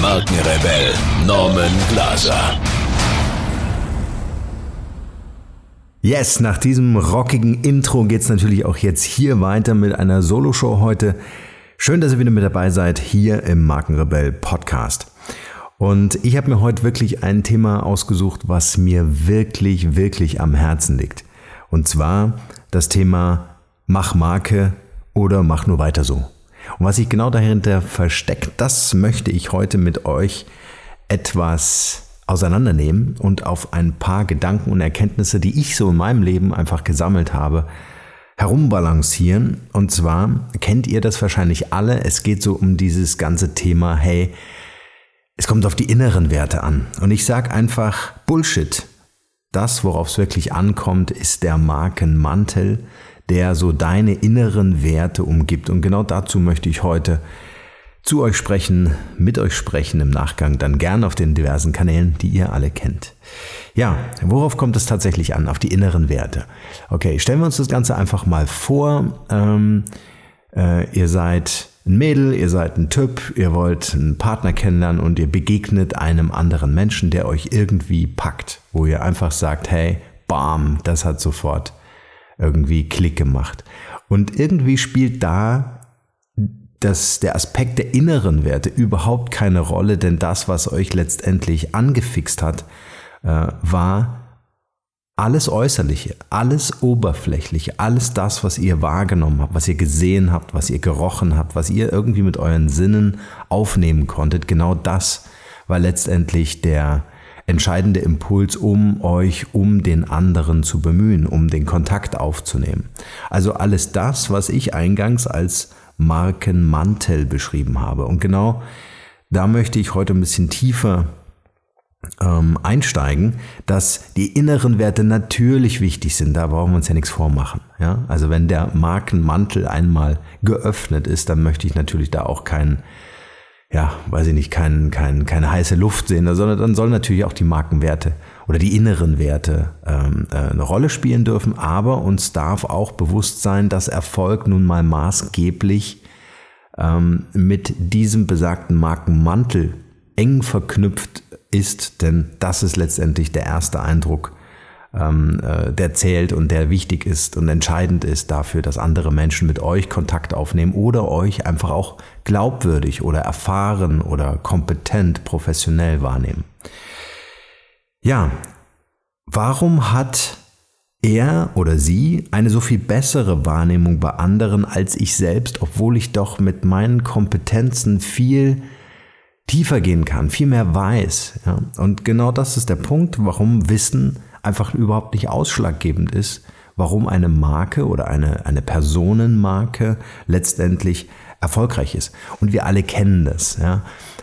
Markenrebell Norman Glaser. Yes, nach diesem rockigen Intro geht's natürlich auch jetzt hier weiter mit einer Solo-Show heute. Schön, dass ihr wieder mit dabei seid hier im Markenrebell Podcast. Und ich habe mir heute wirklich ein Thema ausgesucht, was mir wirklich, wirklich am Herzen liegt. Und zwar das Thema Mach Marke oder mach nur weiter so. Und was sich genau dahinter versteckt, das möchte ich heute mit euch etwas auseinandernehmen und auf ein paar Gedanken und Erkenntnisse, die ich so in meinem Leben einfach gesammelt habe, herumbalancieren. Und zwar kennt ihr das wahrscheinlich alle. Es geht so um dieses ganze Thema, hey, es kommt auf die inneren Werte an. Und ich sage einfach Bullshit. Das, worauf es wirklich ankommt, ist der Markenmantel, der so deine inneren Werte umgibt. Und genau dazu möchte ich heute zu euch sprechen, mit euch sprechen im Nachgang, dann gern auf den diversen Kanälen, die ihr alle kennt. Ja, worauf kommt es tatsächlich an? Auf die inneren Werte. Okay, stellen wir uns das Ganze einfach mal vor. Ähm, äh, ihr seid ein Mädel, ihr seid ein Typ, ihr wollt einen Partner kennenlernen und ihr begegnet einem anderen Menschen, der euch irgendwie packt, wo ihr einfach sagt, hey, bam, das hat sofort irgendwie Klick gemacht. Und irgendwie spielt da das, der Aspekt der inneren Werte überhaupt keine Rolle, denn das, was euch letztendlich angefixt hat, äh, war alles Äußerliche, alles Oberflächliche, alles das, was ihr wahrgenommen habt, was ihr gesehen habt, was ihr gerochen habt, was ihr irgendwie mit euren Sinnen aufnehmen konntet, genau das war letztendlich der, entscheidende Impuls, um euch um den anderen zu bemühen, um den Kontakt aufzunehmen. Also alles das, was ich eingangs als Markenmantel beschrieben habe. Und genau da möchte ich heute ein bisschen tiefer ähm, einsteigen, dass die inneren Werte natürlich wichtig sind. Da brauchen wir uns ja nichts vormachen. Ja? Also wenn der Markenmantel einmal geöffnet ist, dann möchte ich natürlich da auch keinen ja, weiß ich nicht, kein, kein, keine heiße Luft sehen, sondern dann sollen natürlich auch die Markenwerte oder die inneren Werte ähm, äh, eine Rolle spielen dürfen. Aber uns darf auch bewusst sein, dass Erfolg nun mal maßgeblich ähm, mit diesem besagten Markenmantel eng verknüpft ist, denn das ist letztendlich der erste Eindruck, ähm, äh, der zählt und der wichtig ist und entscheidend ist dafür, dass andere Menschen mit euch Kontakt aufnehmen oder euch einfach auch glaubwürdig oder erfahren oder kompetent, professionell wahrnehmen. Ja, warum hat er oder sie eine so viel bessere Wahrnehmung bei anderen als ich selbst, obwohl ich doch mit meinen Kompetenzen viel tiefer gehen kann, viel mehr weiß. Ja? Und genau das ist der Punkt, warum Wissen einfach überhaupt nicht ausschlaggebend ist, warum eine Marke oder eine, eine Personenmarke letztendlich erfolgreich ist. Und wir alle kennen das. Ja.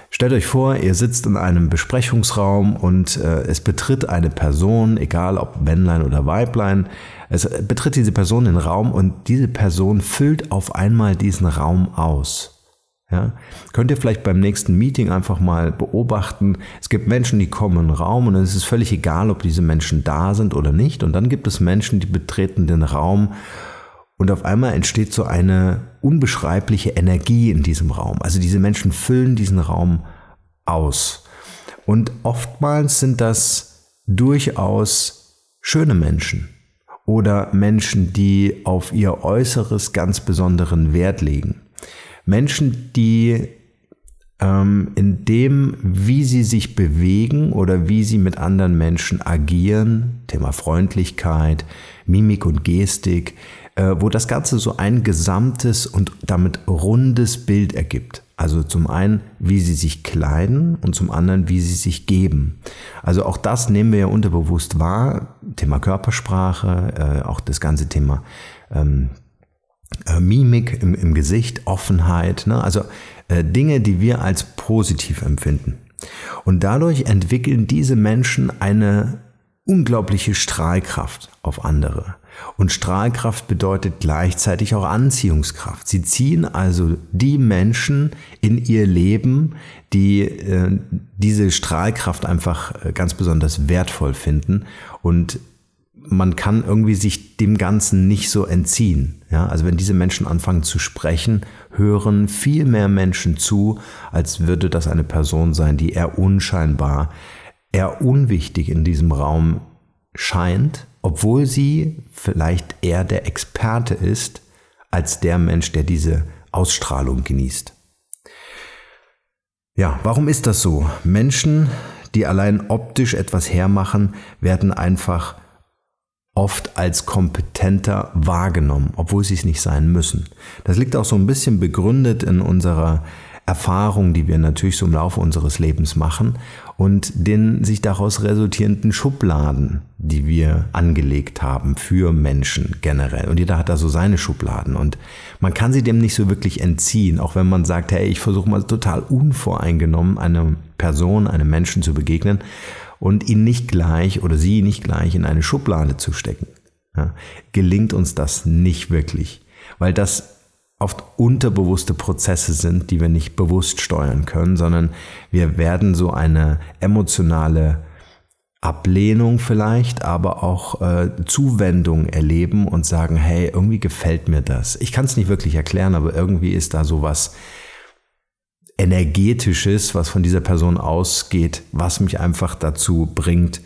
Stellt euch vor, ihr sitzt in einem Besprechungsraum und äh, es betritt eine Person, egal ob Männlein oder Weiblein, es betritt diese Person den Raum und diese Person füllt auf einmal diesen Raum aus. Ja, könnt ihr vielleicht beim nächsten Meeting einfach mal beobachten. Es gibt Menschen, die kommen in den Raum und es ist völlig egal, ob diese Menschen da sind oder nicht. Und dann gibt es Menschen, die betreten den Raum und auf einmal entsteht so eine unbeschreibliche Energie in diesem Raum. Also diese Menschen füllen diesen Raum aus. Und oftmals sind das durchaus schöne Menschen oder Menschen, die auf ihr Äußeres ganz besonderen Wert legen. Menschen, die ähm, in dem, wie sie sich bewegen oder wie sie mit anderen Menschen agieren, Thema Freundlichkeit, Mimik und Gestik, äh, wo das Ganze so ein gesamtes und damit rundes Bild ergibt. Also zum einen, wie sie sich kleiden und zum anderen, wie sie sich geben. Also auch das nehmen wir ja unterbewusst wahr. Thema Körpersprache, äh, auch das ganze Thema ähm, äh, Mimik im, im, Gesicht, Offenheit, ne? also äh, Dinge, die wir als positiv empfinden. Und dadurch entwickeln diese Menschen eine unglaubliche Strahlkraft auf andere. Und Strahlkraft bedeutet gleichzeitig auch Anziehungskraft. Sie ziehen also die Menschen in ihr Leben, die äh, diese Strahlkraft einfach äh, ganz besonders wertvoll finden und man kann irgendwie sich dem Ganzen nicht so entziehen. Ja, also wenn diese Menschen anfangen zu sprechen, hören viel mehr Menschen zu, als würde das eine Person sein, die eher unscheinbar, eher unwichtig in diesem Raum scheint, obwohl sie vielleicht eher der Experte ist, als der Mensch, der diese Ausstrahlung genießt. Ja, warum ist das so? Menschen, die allein optisch etwas hermachen, werden einfach oft als kompetenter wahrgenommen, obwohl sie es nicht sein müssen. Das liegt auch so ein bisschen begründet in unserer Erfahrung, die wir natürlich so im Laufe unseres Lebens machen und den sich daraus resultierenden Schubladen, die wir angelegt haben für Menschen generell. Und jeder hat da so seine Schubladen und man kann sie dem nicht so wirklich entziehen, auch wenn man sagt, hey, ich versuche mal total unvoreingenommen einer Person, einem Menschen zu begegnen und ihn nicht gleich oder sie nicht gleich in eine Schublade zu stecken. Ja, gelingt uns das nicht wirklich, weil das oft unterbewusste Prozesse sind, die wir nicht bewusst steuern können, sondern wir werden so eine emotionale Ablehnung vielleicht, aber auch äh, Zuwendung erleben und sagen, hey, irgendwie gefällt mir das. Ich kann es nicht wirklich erklären, aber irgendwie ist da so was energetisches, was von dieser Person ausgeht, was mich einfach dazu bringt,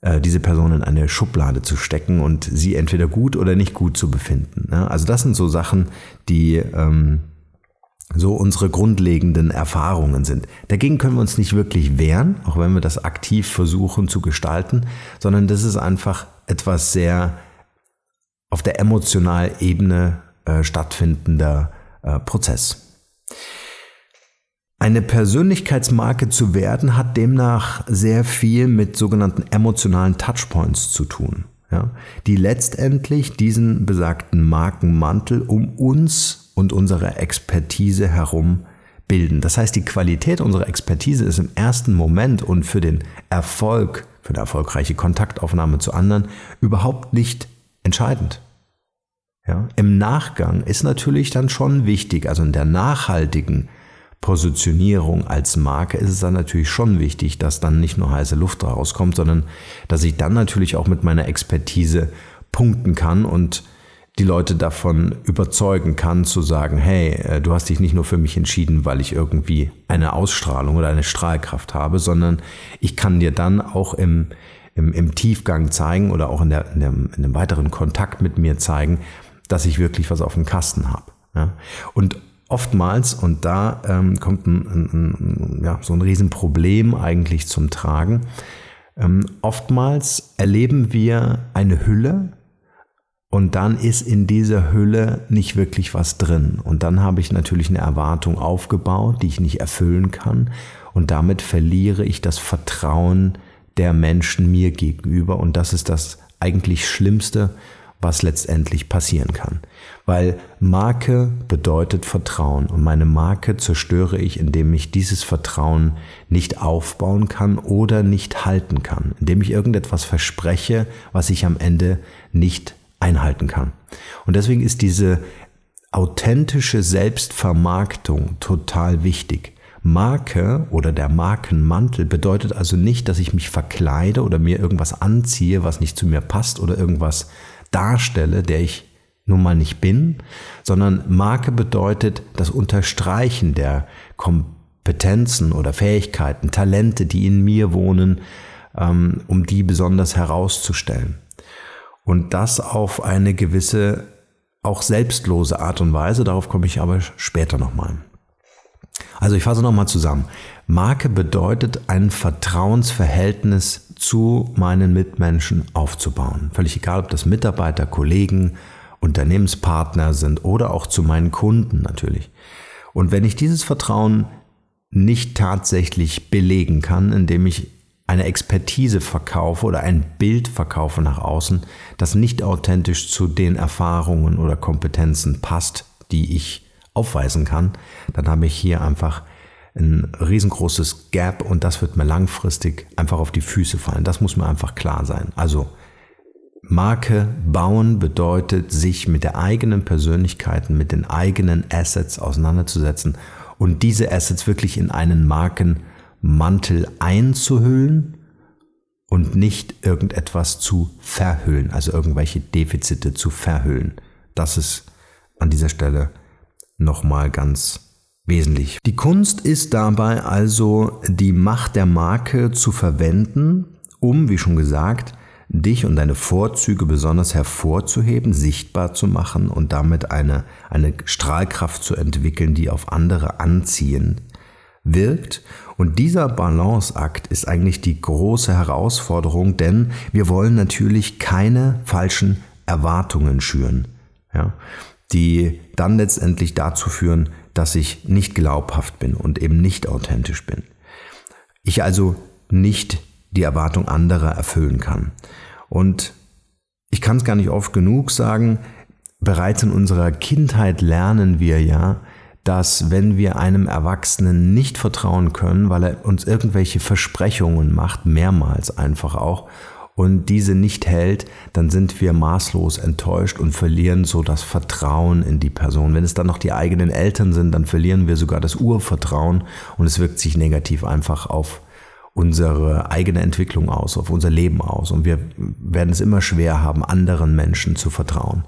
äh, diese Person in eine Schublade zu stecken und sie entweder gut oder nicht gut zu befinden. Ne? Also das sind so Sachen, die ähm, so unsere grundlegenden Erfahrungen sind. Dagegen können wir uns nicht wirklich wehren, auch wenn wir das aktiv versuchen zu gestalten, sondern das ist einfach etwas sehr auf der emotionalen Ebene äh, stattfindender äh, Prozess. Eine Persönlichkeitsmarke zu werden hat demnach sehr viel mit sogenannten emotionalen Touchpoints zu tun, ja, die letztendlich diesen besagten Markenmantel um uns und unsere Expertise herum bilden. Das heißt, die Qualität unserer Expertise ist im ersten Moment und für den Erfolg, für eine erfolgreiche Kontaktaufnahme zu anderen überhaupt nicht entscheidend. Ja, Im Nachgang ist natürlich dann schon wichtig, also in der nachhaltigen Positionierung als Marke ist es dann natürlich schon wichtig, dass dann nicht nur heiße Luft rauskommt, sondern dass ich dann natürlich auch mit meiner Expertise punkten kann und die Leute davon überzeugen kann, zu sagen, hey, äh, du hast dich nicht nur für mich entschieden, weil ich irgendwie eine Ausstrahlung oder eine Strahlkraft habe, sondern ich kann dir dann auch im, im, im Tiefgang zeigen oder auch in, der, in, dem, in dem weiteren Kontakt mit mir zeigen, dass ich wirklich was auf dem Kasten habe. Ja? Und oftmals, und da ähm, kommt ein, ein, ein, ja, so ein Riesenproblem eigentlich zum Tragen, ähm, oftmals erleben wir eine Hülle und dann ist in dieser Hülle nicht wirklich was drin. Und dann habe ich natürlich eine Erwartung aufgebaut, die ich nicht erfüllen kann. Und damit verliere ich das Vertrauen der Menschen mir gegenüber. Und das ist das eigentlich Schlimmste, was letztendlich passieren kann. Weil Marke bedeutet Vertrauen und meine Marke zerstöre ich, indem ich dieses Vertrauen nicht aufbauen kann oder nicht halten kann, indem ich irgendetwas verspreche, was ich am Ende nicht einhalten kann. Und deswegen ist diese authentische Selbstvermarktung total wichtig. Marke oder der Markenmantel bedeutet also nicht, dass ich mich verkleide oder mir irgendwas anziehe, was nicht zu mir passt oder irgendwas darstelle, der ich nun mal nicht bin, sondern Marke bedeutet das Unterstreichen der Kompetenzen oder Fähigkeiten, Talente, die in mir wohnen, ähm, um die besonders herauszustellen. Und das auf eine gewisse, auch selbstlose Art und Weise, darauf komme ich aber später nochmal. Also ich fasse nochmal zusammen. Marke bedeutet ein Vertrauensverhältnis zu meinen Mitmenschen aufzubauen. Völlig egal, ob das Mitarbeiter, Kollegen, Unternehmenspartner sind oder auch zu meinen Kunden natürlich. Und wenn ich dieses Vertrauen nicht tatsächlich belegen kann, indem ich eine Expertise verkaufe oder ein Bild verkaufe nach außen, das nicht authentisch zu den Erfahrungen oder Kompetenzen passt, die ich aufweisen kann, dann habe ich hier einfach ein riesengroßes Gap und das wird mir langfristig einfach auf die Füße fallen. Das muss mir einfach klar sein. Also Marke bauen bedeutet, sich mit der eigenen Persönlichkeit, mit den eigenen Assets auseinanderzusetzen und diese Assets wirklich in einen Markenmantel einzuhüllen und nicht irgendetwas zu verhüllen, also irgendwelche Defizite zu verhüllen. Das ist an dieser Stelle nochmal ganz wesentlich. Die Kunst ist dabei also die Macht der Marke zu verwenden, um, wie schon gesagt, dich und deine Vorzüge besonders hervorzuheben, sichtbar zu machen und damit eine, eine Strahlkraft zu entwickeln, die auf andere anziehen wirkt. Und dieser Balanceakt ist eigentlich die große Herausforderung, denn wir wollen natürlich keine falschen Erwartungen schüren, ja, die dann letztendlich dazu führen, dass ich nicht glaubhaft bin und eben nicht authentisch bin. Ich also nicht die Erwartung anderer erfüllen kann. Und ich kann es gar nicht oft genug sagen, bereits in unserer Kindheit lernen wir ja, dass wenn wir einem Erwachsenen nicht vertrauen können, weil er uns irgendwelche Versprechungen macht, mehrmals einfach auch, und diese nicht hält, dann sind wir maßlos enttäuscht und verlieren so das Vertrauen in die Person. Wenn es dann noch die eigenen Eltern sind, dann verlieren wir sogar das Urvertrauen und es wirkt sich negativ einfach auf unsere eigene Entwicklung aus, auf unser Leben aus. Und wir werden es immer schwer haben, anderen Menschen zu vertrauen.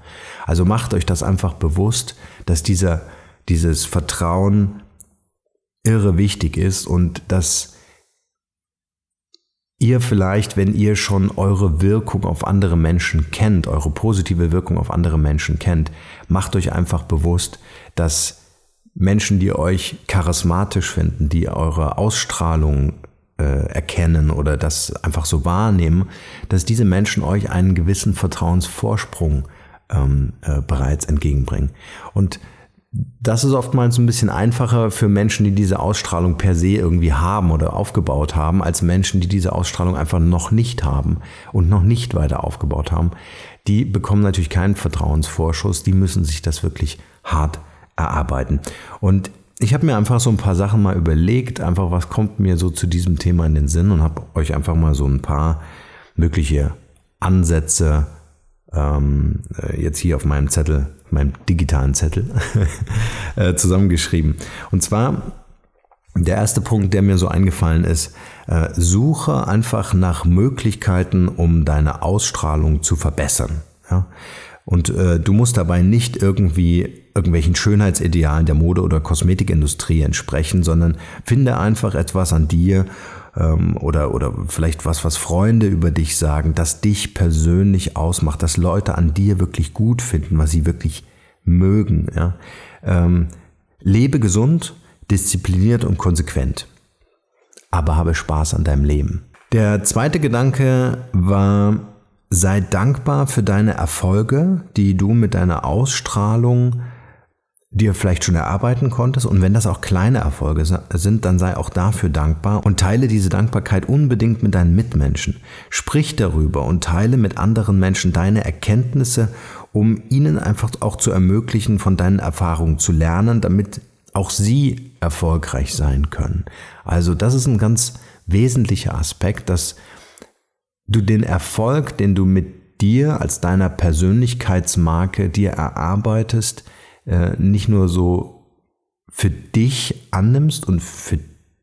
Also macht euch das einfach bewusst, dass dieser, dieses Vertrauen irre wichtig ist und dass ihr vielleicht, wenn ihr schon eure Wirkung auf andere Menschen kennt, eure positive Wirkung auf andere Menschen kennt, macht euch einfach bewusst, dass Menschen, die euch charismatisch finden, die eure Ausstrahlung äh, erkennen oder das einfach so wahrnehmen, dass diese Menschen euch einen gewissen Vertrauensvorsprung ähm, äh, bereits entgegenbringen. Und das ist oftmals ein bisschen einfacher für Menschen, die diese Ausstrahlung per se irgendwie haben oder aufgebaut haben, als Menschen, die diese Ausstrahlung einfach noch nicht haben und noch nicht weiter aufgebaut haben. Die bekommen natürlich keinen Vertrauensvorschuss, die müssen sich das wirklich hart erarbeiten. Und ich habe mir einfach so ein paar Sachen mal überlegt, einfach was kommt mir so zu diesem Thema in den Sinn und habe euch einfach mal so ein paar mögliche Ansätze ähm, äh, jetzt hier auf meinem Zettel, meinem digitalen Zettel äh, zusammengeschrieben. Und zwar der erste Punkt, der mir so eingefallen ist, äh, suche einfach nach Möglichkeiten, um deine Ausstrahlung zu verbessern. Ja? Und äh, du musst dabei nicht irgendwie irgendwelchen Schönheitsidealen der Mode- oder Kosmetikindustrie entsprechen, sondern finde einfach etwas an dir ähm, oder, oder vielleicht was, was Freunde über dich sagen, das dich persönlich ausmacht, dass Leute an dir wirklich gut finden, was sie wirklich mögen. Ja? Ähm, lebe gesund, diszipliniert und konsequent, aber habe Spaß an deinem Leben. Der zweite Gedanke war, Sei dankbar für deine Erfolge, die du mit deiner Ausstrahlung dir vielleicht schon erarbeiten konntest. Und wenn das auch kleine Erfolge sind, dann sei auch dafür dankbar und teile diese Dankbarkeit unbedingt mit deinen Mitmenschen. Sprich darüber und teile mit anderen Menschen deine Erkenntnisse, um ihnen einfach auch zu ermöglichen, von deinen Erfahrungen zu lernen, damit auch sie erfolgreich sein können. Also das ist ein ganz wesentlicher Aspekt, dass du den Erfolg, den du mit dir als deiner Persönlichkeitsmarke dir erarbeitest, äh, nicht nur so für dich annimmst und für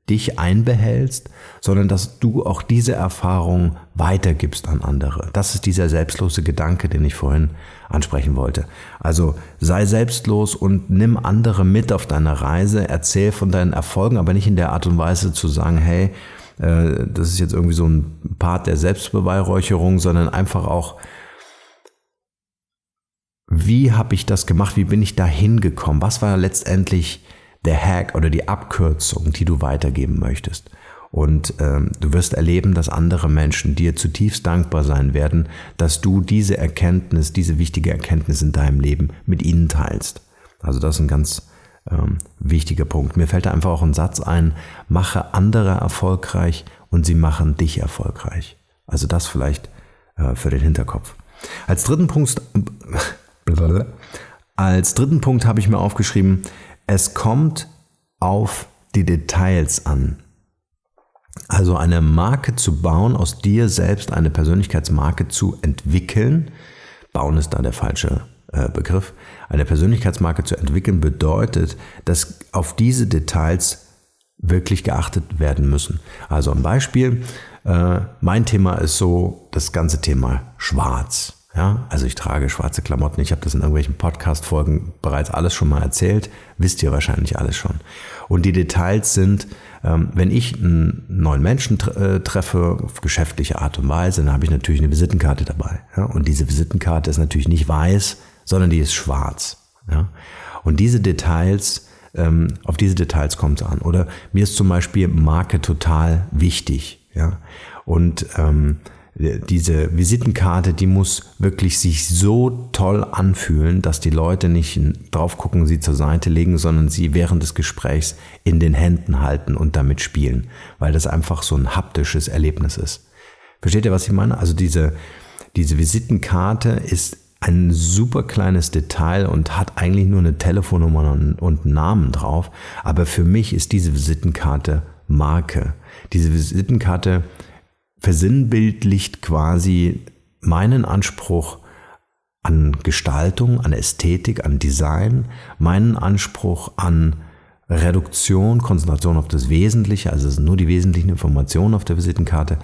dich einbehältst, sondern dass du auch diese Erfahrung weitergibst an andere. Das ist dieser selbstlose Gedanke, den ich vorhin ansprechen wollte. Also sei selbstlos und nimm andere mit auf deine Reise, erzähl von deinen Erfolgen, aber nicht in der Art und Weise zu sagen, hey, äh, das ist jetzt irgendwie so ein Part der Selbstbeweihräucherung, sondern einfach auch, wie habe ich das gemacht, wie bin ich da hingekommen, was war letztendlich der Hack oder die Abkürzung, die du weitergeben möchtest. Und ähm, du wirst erleben, dass andere Menschen dir zutiefst dankbar sein werden, dass du diese Erkenntnis, diese wichtige Erkenntnis in deinem Leben mit ihnen teilst. Also das ist ein ganz ähm, wichtiger Punkt. Mir fällt da einfach auch ein Satz ein, mache andere erfolgreich und sie machen dich erfolgreich. Also das vielleicht äh, für den Hinterkopf. Als dritten Punkt, als dritten Punkt habe ich mir aufgeschrieben, es kommt auf die Details an. Also eine Marke zu bauen, aus dir selbst eine Persönlichkeitsmarke zu entwickeln, bauen ist da der falsche äh, Begriff, eine Persönlichkeitsmarke zu entwickeln bedeutet, dass auf diese Details wirklich geachtet werden müssen. Also ein Beispiel, äh, mein Thema ist so das ganze Thema Schwarz. Ja, also ich trage schwarze Klamotten. Ich habe das in irgendwelchen Podcast-Folgen bereits alles schon mal erzählt. Wisst ihr wahrscheinlich alles schon. Und die Details sind, ähm, wenn ich einen neuen Menschen äh, treffe, auf geschäftliche Art und Weise, dann habe ich natürlich eine Visitenkarte dabei. Und diese Visitenkarte ist natürlich nicht weiß, sondern die ist schwarz. Und diese Details, ähm, auf diese Details kommt es an. Oder mir ist zum Beispiel Marke total wichtig. Und ähm, diese Visitenkarte, die muss wirklich sich so toll anfühlen, dass die Leute nicht drauf gucken, sie zur Seite legen, sondern sie während des Gesprächs in den Händen halten und damit spielen, weil das einfach so ein haptisches Erlebnis ist. Versteht ihr, was ich meine? Also diese, diese Visitenkarte ist ein super kleines Detail und hat eigentlich nur eine Telefonnummer und einen Namen drauf. Aber für mich ist diese Visitenkarte Marke. Diese Visitenkarte versinnbildlicht quasi meinen Anspruch an Gestaltung, an Ästhetik, an Design, meinen Anspruch an Reduktion, Konzentration auf das Wesentliche, also es sind nur die wesentlichen Informationen auf der Visitenkarte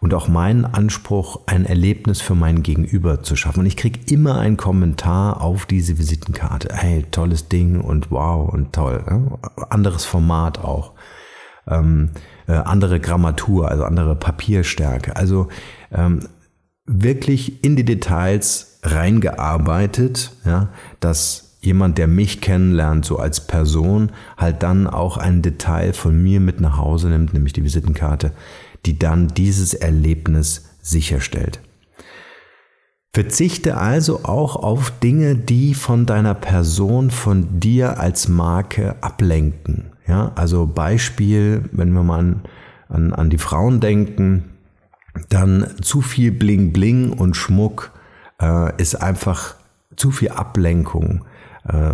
und auch meinen Anspruch, ein Erlebnis für mein Gegenüber zu schaffen. Und ich kriege immer einen Kommentar auf diese Visitenkarte. Hey, tolles Ding und wow und toll. Ja? Anderes Format auch. Ähm, äh, andere Grammatur, also andere Papierstärke. Also ähm, wirklich in die Details reingearbeitet, ja, dass jemand, der mich kennenlernt, so als Person, halt dann auch ein Detail von mir mit nach Hause nimmt, nämlich die Visitenkarte, die dann dieses Erlebnis sicherstellt. Verzichte also auch auf Dinge, die von deiner Person, von dir als Marke ablenken. Ja, also Beispiel, wenn wir mal an, an, an die Frauen denken, dann zu viel Bling Bling und Schmuck äh, ist einfach zu viel Ablenkung. Äh,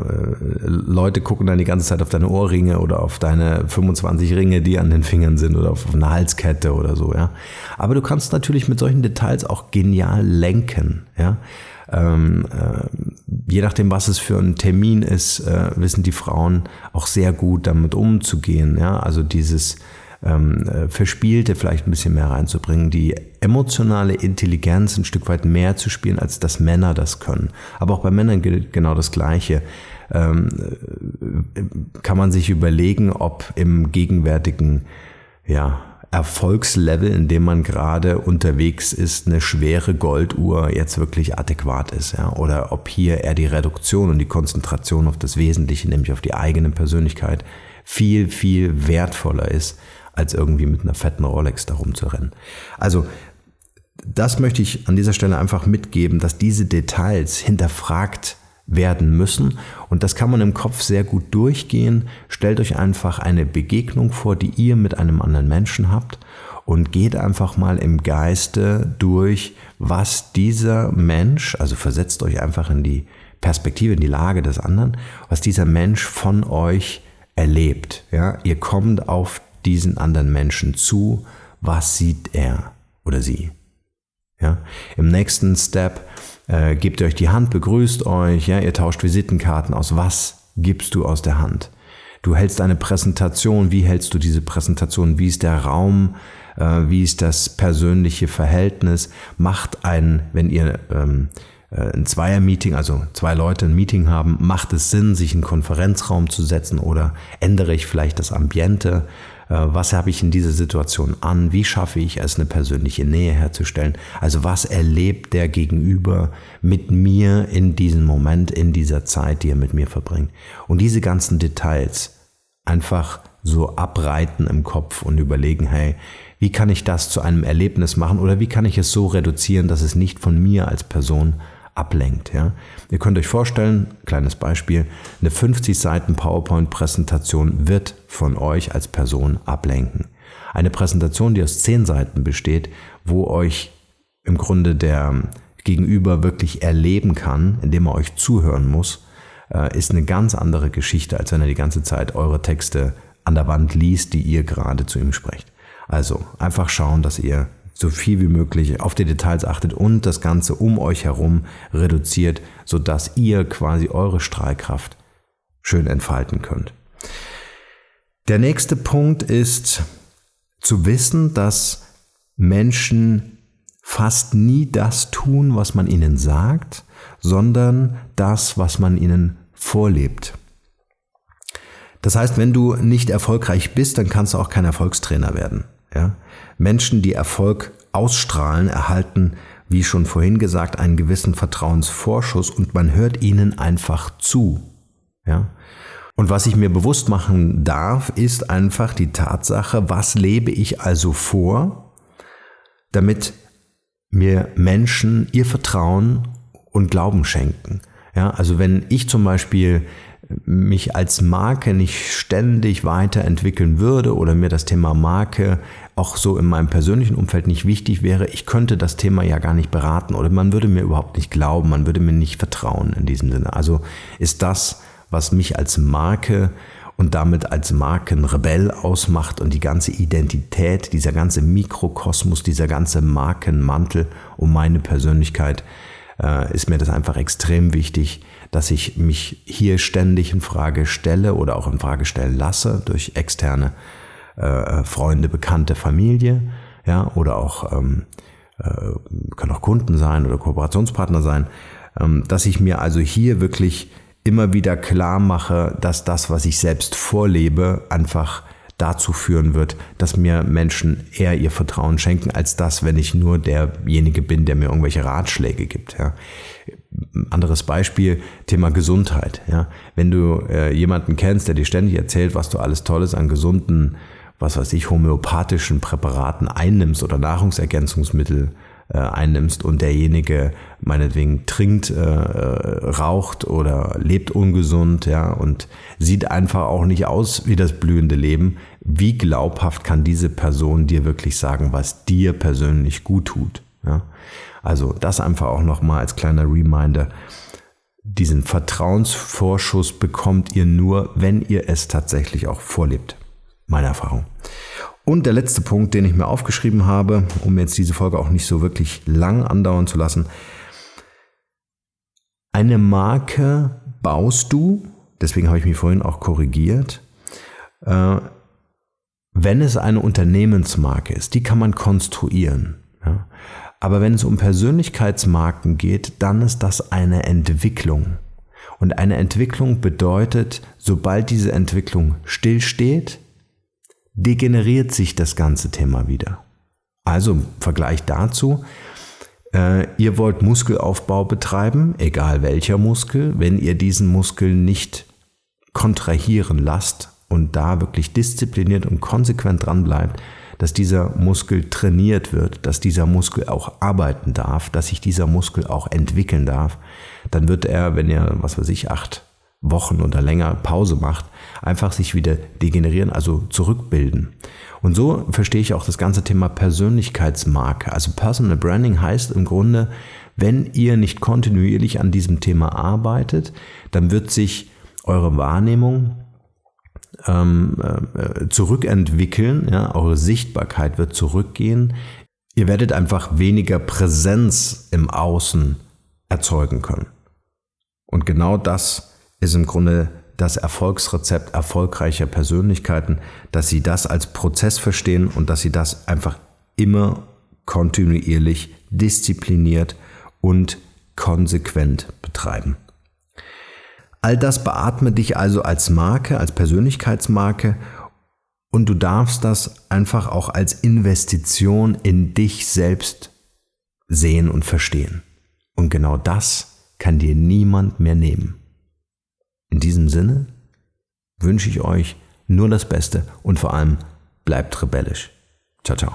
Leute gucken dann die ganze Zeit auf deine Ohrringe oder auf deine 25 Ringe, die an den Fingern sind oder auf eine Halskette oder so, ja. Aber du kannst natürlich mit solchen Details auch genial lenken, ja. Ähm, äh, je nachdem, was es für ein Termin ist, äh, wissen die Frauen auch sehr gut damit umzugehen. Ja? Also dieses ähm, äh, Verspielte vielleicht ein bisschen mehr reinzubringen, die emotionale Intelligenz ein Stück weit mehr zu spielen, als dass Männer das können. Aber auch bei Männern gilt genau das Gleiche. Ähm, äh, kann man sich überlegen, ob im gegenwärtigen ja, Erfolgslevel, in dem man gerade unterwegs ist, eine schwere Golduhr jetzt wirklich adäquat ist, ja, oder ob hier eher die Reduktion und die Konzentration auf das Wesentliche, nämlich auf die eigene Persönlichkeit, viel, viel wertvoller ist, als irgendwie mit einer fetten Rolex darum zu rennen. Also, das möchte ich an dieser Stelle einfach mitgeben, dass diese Details hinterfragt werden müssen. Und das kann man im Kopf sehr gut durchgehen. Stellt euch einfach eine Begegnung vor, die ihr mit einem anderen Menschen habt und geht einfach mal im Geiste durch, was dieser Mensch, also versetzt euch einfach in die Perspektive, in die Lage des anderen, was dieser Mensch von euch erlebt. Ja, ihr kommt auf diesen anderen Menschen zu. Was sieht er oder sie? Ja, im nächsten Step äh, gebt euch die Hand, begrüßt euch, ja, ihr tauscht Visitenkarten aus. Was gibst du aus der Hand? Du hältst eine Präsentation. Wie hältst du diese Präsentation? Wie ist der Raum? Äh, wie ist das persönliche Verhältnis? Macht ein, wenn ihr ähm, äh, ein Zweier-Meeting, also zwei Leute ein Meeting haben, macht es Sinn, sich in einen Konferenzraum zu setzen oder ändere ich vielleicht das Ambiente? Äh, was habe ich in dieser Situation an? Wie schaffe ich es, eine persönliche Nähe herzustellen? Also was erlebt der Gegenüber mit mir in diesem Moment, in dieser Zeit, die er mit mir verbringt? Und diese ganzen Details einfach so abreiten im Kopf und überlegen, hey, wie kann ich das zu einem Erlebnis machen oder wie kann ich es so reduzieren, dass es nicht von mir als Person ablenkt. Ja? Ihr könnt euch vorstellen, kleines Beispiel, eine 50 Seiten PowerPoint-Präsentation wird von euch als Person ablenken. Eine Präsentation, die aus 10 Seiten besteht, wo euch im Grunde der Gegenüber wirklich erleben kann, indem er euch zuhören muss, äh, ist eine ganz andere Geschichte, als wenn er die ganze Zeit eure Texte an der Wand liest, die ihr gerade zu ihm sprecht. Also einfach schauen, dass ihr so viel wie möglich auf die Details achtet und das Ganze um euch herum reduziert, sodass ihr quasi eure Strahlkraft schön entfalten könnt. Der nächste Punkt ist zu wissen, dass Menschen fast nie das tun, was man ihnen sagt, sondern das, was man ihnen vorlebt. Das heißt, wenn du nicht erfolgreich bist, dann kannst du auch kein Erfolgstrainer werden. Ja? Menschen, die Erfolg ausstrahlen, erhalten, wie schon vorhin gesagt, einen gewissen Vertrauensvorschuss und man hört ihnen einfach zu. Ja? Und was ich mir bewusst machen darf, ist einfach die Tatsache, was lebe ich also vor, damit mir Menschen ihr Vertrauen und Glauben schenken. Ja, also wenn ich zum Beispiel mich als Marke nicht ständig weiterentwickeln würde oder mir das Thema Marke auch so in meinem persönlichen Umfeld nicht wichtig wäre, ich könnte das Thema ja gar nicht beraten oder man würde mir überhaupt nicht glauben, man würde mir nicht vertrauen in diesem Sinne. Also ist das, was mich als Marke und damit als Markenrebell ausmacht und die ganze Identität, dieser ganze Mikrokosmos, dieser ganze Markenmantel um meine Persönlichkeit, äh, ist mir das einfach extrem wichtig, dass ich mich hier ständig in Frage stelle oder auch in Frage stellen lasse durch externe äh, Freunde, Bekannte, Familie, ja, oder auch ähm, äh, können auch Kunden sein oder Kooperationspartner sein, ähm, dass ich mir also hier wirklich immer wieder klar mache, dass das, was ich selbst vorlebe, einfach dazu führen wird, dass mir Menschen eher ihr Vertrauen schenken, als das, wenn ich nur derjenige bin, der mir irgendwelche Ratschläge gibt. Ja. Anderes Beispiel, Thema Gesundheit. Ja. Wenn du äh, jemanden kennst, der dir ständig erzählt, was du alles Tolles an gesunden, was weiß ich, homöopathischen Präparaten einnimmst oder Nahrungsergänzungsmittel äh, einnimmst und derjenige meinetwegen trinkt, äh, raucht oder lebt ungesund, ja, und sieht einfach auch nicht aus wie das blühende Leben, wie glaubhaft kann diese Person dir wirklich sagen, was dir persönlich gut tut, ja? Also das einfach auch nochmal als kleiner Reminder. Diesen Vertrauensvorschuss bekommt ihr nur, wenn ihr es tatsächlich auch vorlebt. Meine Erfahrung. Und der letzte Punkt, den ich mir aufgeschrieben habe, um jetzt diese Folge auch nicht so wirklich lang andauern zu lassen. Eine Marke baust du, deswegen habe ich mich vorhin auch korrigiert, äh, wenn es eine Unternehmensmarke ist, die kann man konstruieren. Aber wenn es um Persönlichkeitsmarken geht, dann ist das eine Entwicklung. Und eine Entwicklung bedeutet, sobald diese Entwicklung stillsteht, degeneriert sich das ganze Thema wieder. Also im Vergleich dazu, äh, ihr wollt Muskelaufbau betreiben, egal welcher Muskel, wenn ihr diesen Muskel nicht kontrahieren lasst und da wirklich diszipliniert und konsequent dran bleibt, dass dieser Muskel trainiert wird, dass dieser Muskel auch arbeiten darf, dass sich dieser Muskel auch entwickeln darf, dann wird er, wenn er, was weiß ich, acht Wochen oder länger Pause macht, einfach sich wieder degenerieren, also zurückbilden. Und so verstehe ich auch das ganze Thema Persönlichkeitsmarke. Also Personal Branding heißt im Grunde, wenn ihr nicht kontinuierlich an diesem Thema arbeitet, dann wird sich eure Wahrnehmung ähm, äh, zurückentwickeln, ja, eure Sichtbarkeit wird zurückgehen. Ihr werdet einfach weniger Präsenz im Außen erzeugen können. Und genau das ist im Grunde das Erfolgsrezept erfolgreicher Persönlichkeiten, dass sie das als Prozess verstehen und dass sie das einfach immer kontinuierlich, diszipliniert und konsequent betreiben. All das beatme dich also als Marke, als Persönlichkeitsmarke und du darfst das einfach auch als Investition in dich selbst sehen und verstehen. Und genau das kann dir niemand mehr nehmen. In diesem Sinne wünsche ich euch nur das Beste und vor allem bleibt rebellisch. Ciao, ciao.